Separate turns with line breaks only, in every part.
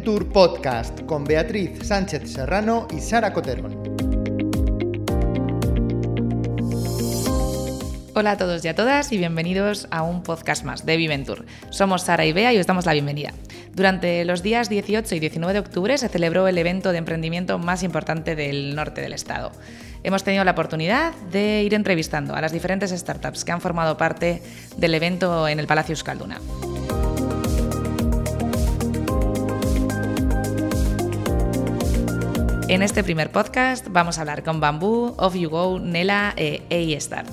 Viventur Podcast con Beatriz Sánchez Serrano y Sara Coterón.
Hola a todos y a todas y bienvenidos a un podcast más de Viventur. Somos Sara y Bea y os damos la bienvenida. Durante los días 18 y 19 de octubre se celebró el evento de emprendimiento más importante del norte del estado. Hemos tenido la oportunidad de ir entrevistando a las diferentes startups que han formado parte del evento en el Palacio Euskalduna. En este primer podcast vamos a hablar con Bambú, Off You Go, Nela e A-Start.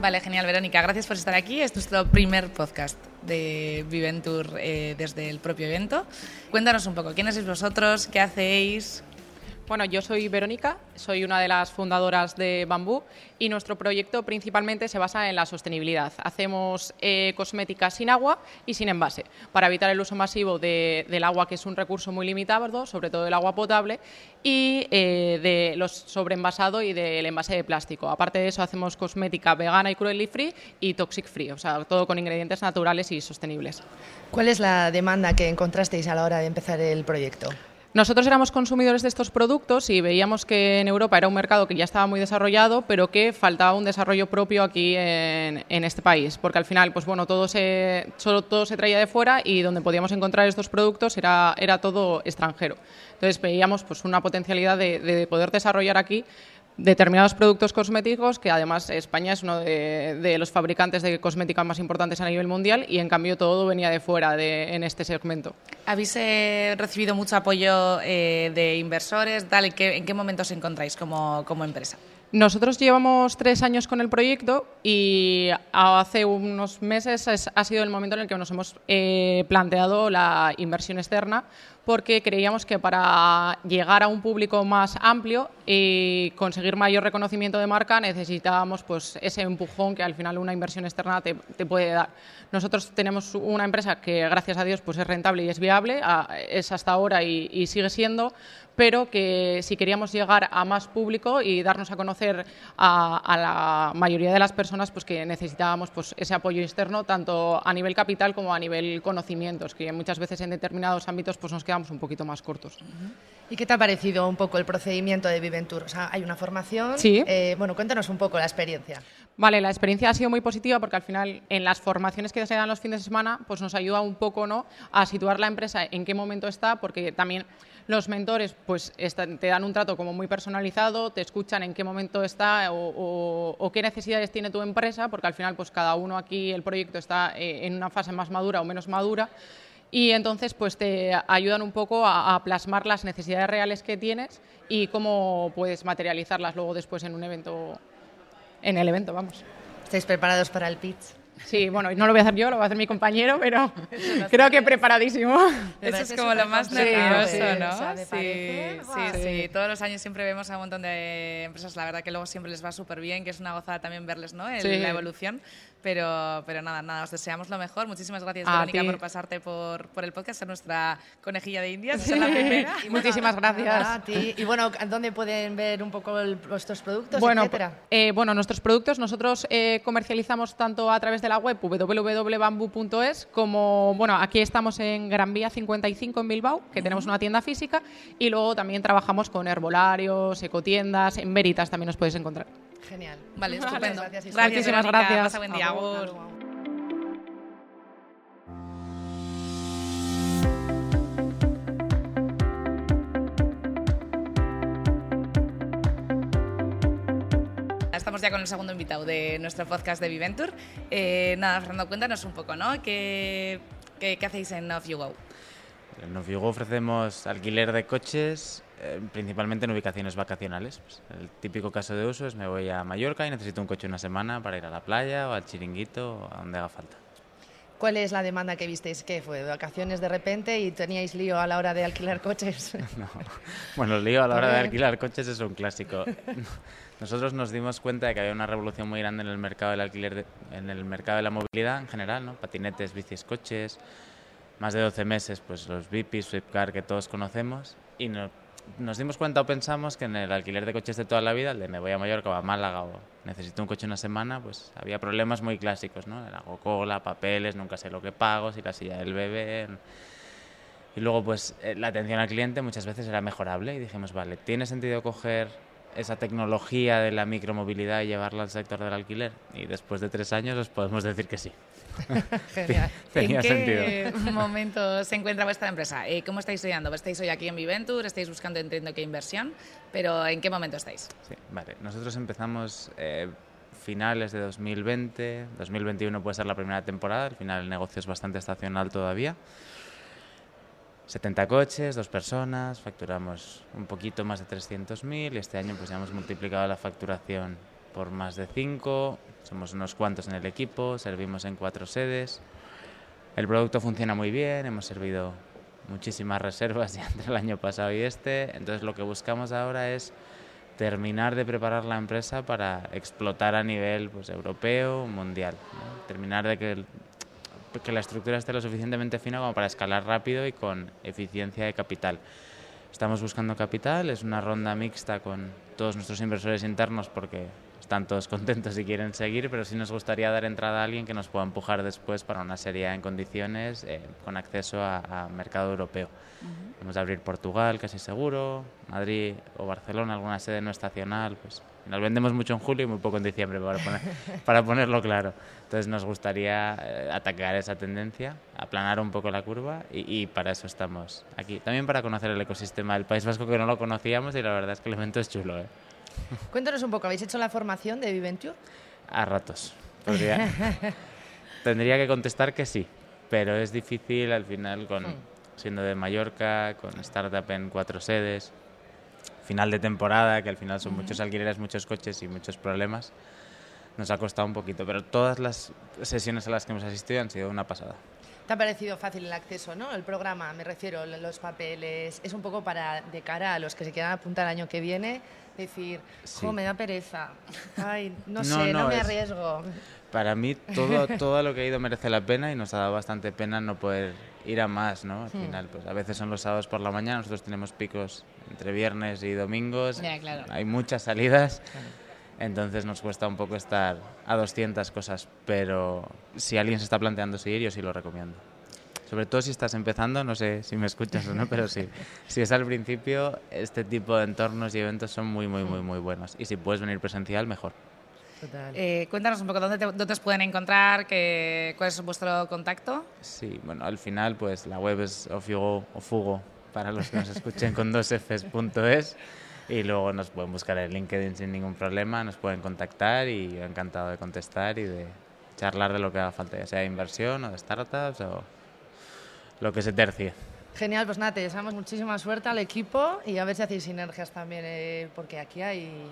Vale, genial, Verónica. Gracias por estar aquí. Este es nuestro primer podcast de Viventur eh, desde el propio evento. Cuéntanos un poco, ¿quiénes sois vosotros? ¿Qué hacéis?
Bueno, yo soy Verónica, soy una de las fundadoras de Bambú y nuestro proyecto principalmente se basa en la sostenibilidad. Hacemos eh, cosméticas sin agua y sin envase para evitar el uso masivo del agua, que es un recurso muy limitado, sobre todo el agua potable, y eh, de los sobreenvasado y del envase de plástico. Aparte de eso, hacemos cosmética vegana y cruelty free y toxic free, o sea, todo con ingredientes naturales y sostenibles.
¿Cuál es la demanda que encontrasteis a la hora de empezar el proyecto?
Nosotros éramos consumidores de estos productos y veíamos que en Europa era un mercado que ya estaba muy desarrollado, pero que faltaba un desarrollo propio aquí en, este país, porque al final, pues bueno, todo se, solo todo se traía de fuera y donde podíamos encontrar estos productos era, era todo extranjero. Entonces veíamos pues una potencialidad de, de poder desarrollar aquí determinados productos cosméticos, que además España es uno de, los fabricantes de cosmética más importantes a nivel mundial y en cambio todo venía de fuera de, en este segmento.
¿Habéis eh, recibido mucho apoyo eh, de inversores? ¿En qué momento os encontráis como empresa?
Nosotros llevamos tres años con el proyecto y hace unos meses ha sido el momento en el que nos hemos eh, planteado la inversión externa porque creíamos que para llegar a un público más amplio y conseguir mayor reconocimiento de marca necesitábamos pues, ese empujón que al final una inversión externa te, puede dar. Nosotros tenemos una empresa que gracias a Dios pues, es rentable y es viable, es hasta ahora y sigue siendo, pero que si queríamos llegar a más público y darnos a conocer a, la mayoría de las personas, pues que necesitábamos pues, ese apoyo externo, tanto a nivel capital como a nivel conocimientos, que muchas veces en determinados ámbitos pues, nos quedamos un poquito más cortos.
¿Y qué te ha parecido un poco el procedimiento de Viventur? O sea, hay una formación.
Sí.
Eh, bueno, cuéntanos un poco la experiencia.
Vale, la experiencia ha sido muy positiva porque al final en las formaciones que se dan los fines de semana pues nos ayuda un poco ¿no? a situar la empresa en qué momento está, porque también los mentores pues te dan un trato como muy personalizado, te escuchan en qué momento está o, qué necesidades tiene tu empresa, porque al final pues cada uno aquí el proyecto está eh, en una fase más madura o menos madura y entonces pues te ayudan un poco a, a, plasmar las necesidades reales que tienes y cómo puedes materializarlas luego después en un evento, en el evento, vamos.
¿Estáis preparados para el pitch?
Sí, bueno, no lo voy a hacer yo, lo va a hacer mi compañero, pero creo que preparadísimo.
Eso es como lo más nervioso, ¿no? Sí, sí, sí, Todos los años siempre vemos a un montón de empresas, la verdad que luego siempre les va súper bien, que es una gozada también verles, ¿no? la evolución. Pero, pero nada, nada, os deseamos lo mejor. Muchísimas gracias, Verónica, por pasarte por, por el podcast, ser nuestra conejilla de indias. Es la primera.
Muchísimas gracias.
A ti. Y bueno, ¿dónde pueden ver un poco vuestros productos,
bueno,
etcétera?
Eh, bueno, nuestros productos nosotros eh, comercializamos tanto a través de la web www.bambu.es como, bueno, aquí estamos en Gran Vía 55 en Bilbao, que tenemos una tienda física, y luego también trabajamos con herbolarios, ecotiendas, en Veritas también nos podéis encontrar.
Genial.
Vale, estupendo.
Gracias, Muchísimas gracias.
Pasa buen día. Estamos ya con el segundo invitado de nuestro podcast de Viventur. Eh, nada, Fernando, cuéntanos un poco, ¿no? ¿Qué, qué, hacéis en Off You Go?
En Off You Go ofrecemos alquiler de coches, eh, principalmente en ubicaciones vacacionales. Pues, el típico caso de uso es me voy a Mallorca y necesito un coche una semana para ir a la playa o al chiringuito o a donde haga falta.
¿Cuál es la demanda que visteis? ¿Qué fue? ¿Vacaciones de repente y teníais lío a la hora de alquilar coches?
no. Bueno, el lío a la hora de alquilar coches es un clásico. Nosotros nos dimos cuenta de que había una revolución muy grande en el mercado del alquiler, en el mercado de la movilidad en general, ¿no? Patinetes, bicis, coches. Más de 12 meses, pues los VIPs, Swiftcar que todos conocemos y no, nos dimos cuenta o pensamos que en el alquiler de coches de toda la vida, el de me a Mallorca o a Málaga o necesito un coche una semana, pues había problemas muy clásicos, ¿no? Hago cola, papeles, nunca sé lo que pago, si la silla del bebé... Y luego, pues, eh, la atención al cliente muchas veces era mejorable y dijimos, vale, ¿tiene sentido coger esa tecnología de la micromovilidad y llevarla al sector del alquiler? Y después de tres años os podemos decir que sí.
Genial.
Tenía
¿En qué
sentido.
momento se encuentra vuestra empresa? Eh, ¿Cómo estáis estudiando? Estáis hoy aquí en Viventur, estáis buscando, entiendo que inversión, pero ¿en qué momento estáis?
Sí, vale. Nosotros empezamos eh, finales de 2020, 2021 puede ser la primera temporada, al final el negocio es bastante estacional todavía. 70 coches, dos personas, facturamos un poquito más de 300.000 y este año pues ya hemos multiplicado la facturación por más de 5, somos unos cuantos en el equipo, servimos en cuatro sedes. El producto funciona muy bien, hemos servido muchísimas reservas ya entre el año pasado y este, entonces lo que buscamos ahora es terminar de preparar la empresa para explotar a nivel pues, europeo, mundial. ¿no? Terminar de que, que la estructura esté lo suficientemente fina como para escalar rápido y con eficiencia de capital. Estamos buscando capital, es una ronda mixta con todos nuestros inversores internos porque están todos contentos y quieren seguir, pero sí nos gustaría dar entrada a alguien que nos pueda empujar después para una serie en condiciones eh, con acceso a, a mercado europeo. Vamos a abrir Portugal, casi seguro, Madrid o Barcelona, alguna sede no estacional, pues nos vendemos mucho en julio y muy poco en diciembre, para, poner- para ponerlo claro. Entonces nos gustaría eh, atacar esa tendencia, aplanar un poco la curva y, y para eso estamos aquí. También para conocer el ecosistema del País Vasco que no lo conocíamos y la verdad es que el evento es chulo, ¿eh?
Cuéntanos un poco, ¿habéis hecho la formación de Viventure?
A ratos. Podría- Tendría que contestar que sí, pero es difícil al final con siendo de Mallorca, con startup en cuatro sedes, final de temporada, que al final son muchos alquileres, muchos coches y muchos problemas. Nos ha costado un poquito, pero todas las sesiones a las que hemos asistido han sido una pasada.
¿Te ha parecido fácil el acceso, no? El programa, me refiero, los papeles. Es un poco para, de cara a los que se quieran apuntar el año que viene, decir,
Sí.
jo, me da pereza. Ay, no,
No,
sé, no,
no,
me
es-
arriesgo.
Para mí todo, todo lo que he ido merece la pena y nos ha dado bastante pena no poder ir a más, ¿no? Al final, pues a veces son los sábados por la mañana, nosotros tenemos picos entre viernes y domingos,
Ya, claro.
hay muchas salidas, entonces nos cuesta un poco estar a 200 cosas, pero si alguien se está planteando seguir, yo sí lo recomiendo. Sobre todo si estás empezando, no sé si me escuchas o no, pero sí. Si es al principio, este tipo de entornos y eventos son muy, muy, muy, muy buenos. Y si puedes venir presencial, mejor.
Total.
Eh, cuéntanos un poco dónde, te- dónde os pueden encontrar, qué, cuál es vuestro contacto.
Sí, bueno, al final pues la web es ofigo, ofugo para los que nos escuchen con dos Fs.es y luego nos pueden buscar en LinkedIn sin ningún problema, nos pueden contactar y yo encantado de contestar y de charlar de lo que haga falta, ya sea de inversión o de startups o lo que se tercie.
Genial, pues nada, te deseamos muchísima suerte al equipo y a ver si hacéis sinergias también, eh, porque aquí hay,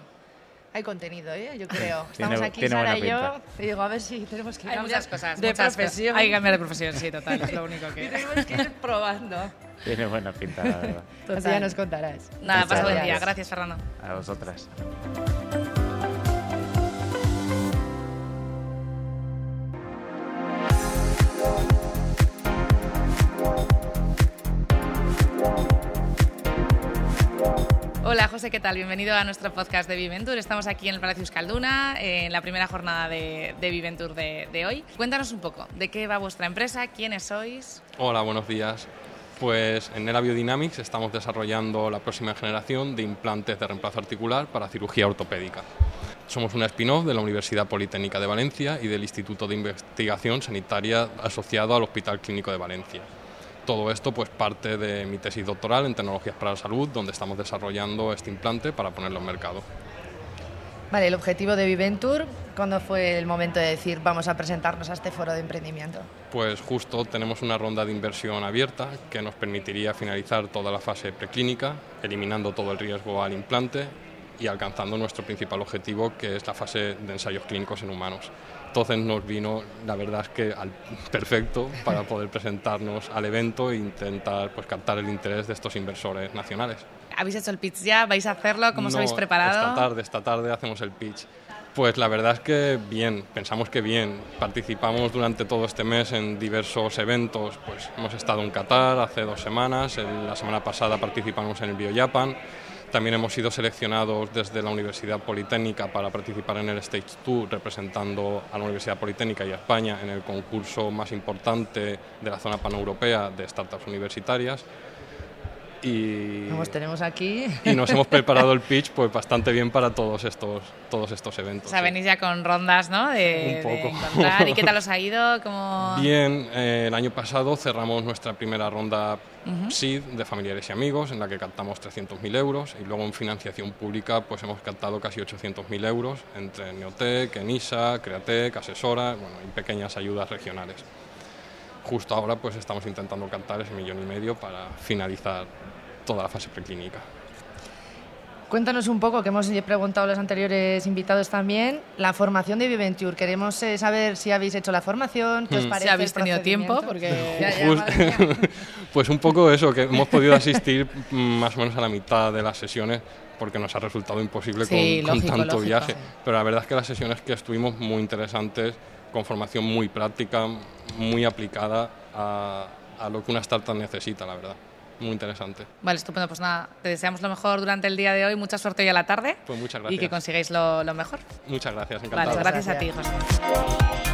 hay contenido, ¿eh? yo creo.
Tiene-
Estamos aquí,
tiene
Sara y yo,
pinta.
y digo, a ver si tenemos que
Hay
cambiar
muchas cosas.
de
muchas
profesión.
cosas. Hay que cambiar de profesión, sí, total. Es lo único
Y
que.
tenemos que ir probando.
Tiene buena pinta, la verdad.
Así ya nos contarás.
Nada, pasa buen día.
gracias.
Gracias, Fernando.
A vosotras.
Hola José, ¿qué tal? Bienvenido a nuestro podcast de Viventur. Estamos aquí en el Palacio Euskalduna, en la primera jornada de, de Viventur de, hoy. Cuéntanos un poco, ¿de qué va vuestra empresa? ¿Quiénes sois?
Hola, buenos días. Pues en Nera Biodynamics estamos desarrollando la próxima generación de implantes de reemplazo articular para cirugía ortopédica. Somos una spin-off de la Universidad Politécnica de Valencia y del Instituto de Investigación Sanitaria asociado al Hospital Clínico de Valencia. Todo esto pues parte de mi tesis doctoral en tecnologías para la salud, donde estamos desarrollando este implante para ponerlo en mercado.
Vale, el objetivo de Viventur, ¿cuándo fue el momento de decir vamos a presentarnos a este foro de emprendimiento?
Pues justo tenemos una ronda de inversión abierta que nos permitiría finalizar toda la fase preclínica, eliminando todo el riesgo al implante y alcanzando nuestro principal objetivo, que es la fase de ensayos clínicos en humanos. Entonces nos vino, la verdad es que al perfecto para poder presentarnos al evento e intentar pues, captar el interés de estos inversores nacionales.
¿Habéis hecho el pitch ya? ¿Vais a hacerlo? ¿Cómo os
No,
habéis preparado?
Esta tarde, esta tarde hacemos el pitch. Pues la verdad es que bien, pensamos que bien. Participamos durante todo este mes en diversos eventos. Pues hemos estado en Qatar hace dos semanas, la semana pasada participamos en el BioJapan. También hemos sido seleccionados desde la Universidad Politécnica para participar en el Stage 2, representando a la Universidad Politécnica y a España en el concurso más importante de la zona paneuropea de startups universitarias.
Y, tenemos aquí.
y nos hemos preparado el pitch pues bastante bien para todos estos, todos estos eventos.
O sea, venís ya con rondas, ¿no? De,
Un poco.
encontrar. ¿Y qué tal os ha ido? ¿Cómo...
Bien, eh, el año pasado cerramos nuestra primera ronda SID de familiares y amigos, en la que captamos 300.000 euros, y luego en financiación pública pues hemos captado casi 800.000 euros entre Neotec, Enisa, Createc, Asesora bueno, y pequeñas ayudas regionales justo ahora pues estamos intentando captar ese millón y medio para finalizar toda la fase preclínica.
Cuéntanos un poco, que hemos preguntado a los anteriores invitados también, la formación de Viventure. Queremos eh, saber si habéis hecho la formación, qué os
Hmm.
parece.
Si habéis
el
tenido tiempo, porque-
Ya, ya,
Pues, pues un poco eso, que hemos podido asistir mm, más o menos a la mitad de las sesiones porque nos ha resultado imposible
Sí,
con, tanto
lógico,
viaje.
sí.
Pero la verdad es que las sesiones que estuvimos muy interesantes, con formación muy práctica, muy aplicada a, a lo que una startup necesita, la verdad. Muy interesante.
Vale, estupendo. Pues nada, te deseamos lo mejor durante el día de hoy. Mucha suerte hoy a la tarde.
Pues muchas
Y
gracias.
que consigáis lo, lo mejor.
Muchas gracias,
Vale,
encantado.
gracias a ti, José.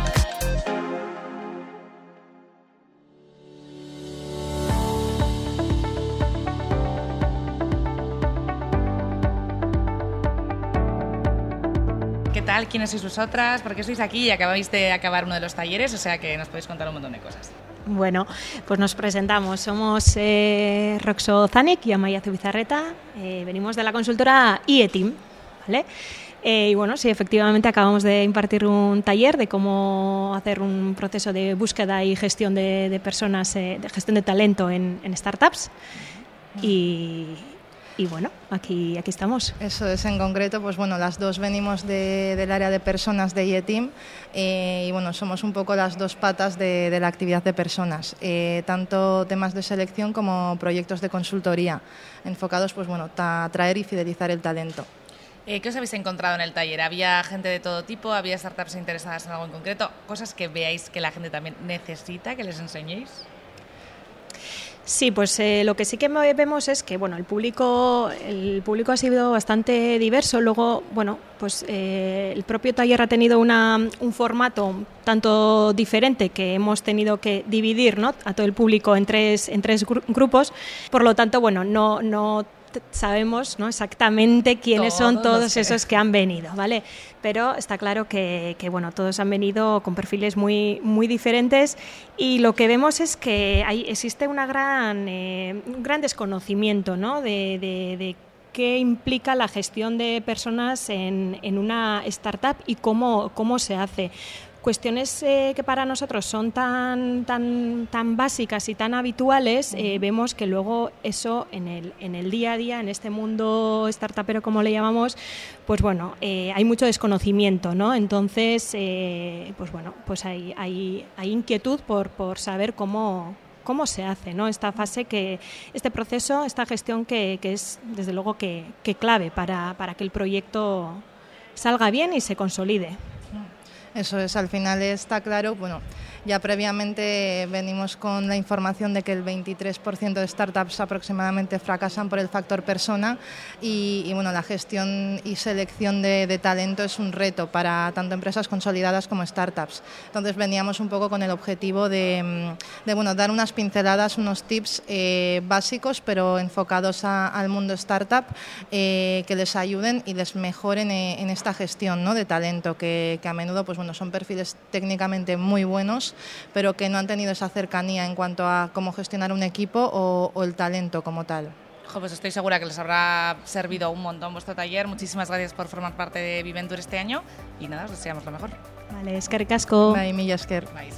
Tal? ¿Quiénes sois vosotras? ¿Por qué sois aquí y acabáis de acabar uno de los talleres? O sea que nos podéis contar un montón de cosas.
Bueno, pues nos presentamos. Somos eh, Roxo Zanek y Amaya Zubizarreta. Eh, venimos de la consultora IETIM, ¿vale? Eh, y bueno, sí, efectivamente acabamos de impartir un taller de cómo hacer un proceso de búsqueda y gestión de, de personas, eh, de gestión de talento en, en startups. Y, y bueno, aquí, aquí estamos.
Eso es, en concreto, pues bueno, las dos venimos de- del área de personas de IETIM eh, y bueno, somos un poco las dos patas de, de la actividad de personas, eh, tanto temas de selección como proyectos de consultoría, enfocados pues bueno, a atraer y fidelizar el talento.
Eh, ¿Qué os habéis encontrado en el taller? ¿Había gente de todo tipo? ¿Había startups interesadas en algo en concreto? ¿Cosas que veáis que la gente también necesita que les enseñéis?
Sí, pues eh, lo que sí que vemos es que bueno, el público, el público ha sido bastante diverso. Luego, bueno, pues eh, el propio taller ha tenido una, un formato tanto diferente que hemos tenido que dividir ¿no? a todo el público en tres, en tres gru- grupos. Por lo tanto, bueno, no, no sabemos ¿no? exactamente quiénes son
Todos
esos que han venido, ¿vale? Pero está claro que, que, bueno, todos han venido con perfiles muy, muy diferentes y lo que vemos es que hay, existe una gran, eh, un gran desconocimiento ¿no? de, de- de qué implica la gestión de personas en, en una startup y cómo, cómo se hace cuestiones eh, que para nosotros son tan, tan, tan básicas y tan habituales, eh, vemos que luego eso en el, en el día a día, en este mundo startupero como le llamamos, pues bueno, eh, hay mucho desconocimiento, ¿no? Entonces, eh, pues bueno, pues hay, hay, hay inquietud por, por saber cómo cómo se hace ¿no? esta fase que este proceso esta gestión que, que es desde luego que, que clave para, para que el proyecto salga bien y se consolide
Eso es, al final está claro, bueno, ya previamente venimos con la información de que el 23% de startups aproximadamente fracasan por el factor persona y, bueno, la gestión y selección de, talento es un reto para tanto empresas consolidadas como startups. Entonces veníamos un poco con el objetivo de, de, bueno, dar unas pinceladas, unos tips eh, básicos pero enfocados a- al mundo startup eh, que les ayuden y les mejoren eh, en esta gestión ¿no? de talento que, que a menudo pues, bueno, son perfiles técnicamente muy buenos pero que no han tenido esa cercanía en cuanto a cómo gestionar un equipo o, o el talento como tal.
Jo, pues estoy segura que les habrá servido un montón vuestro taller. Muchísimas gracias por formar parte de Viventur este año y nada, os deseamos lo mejor.
vale, es que ricasco
Bai, mila esker.
Bye.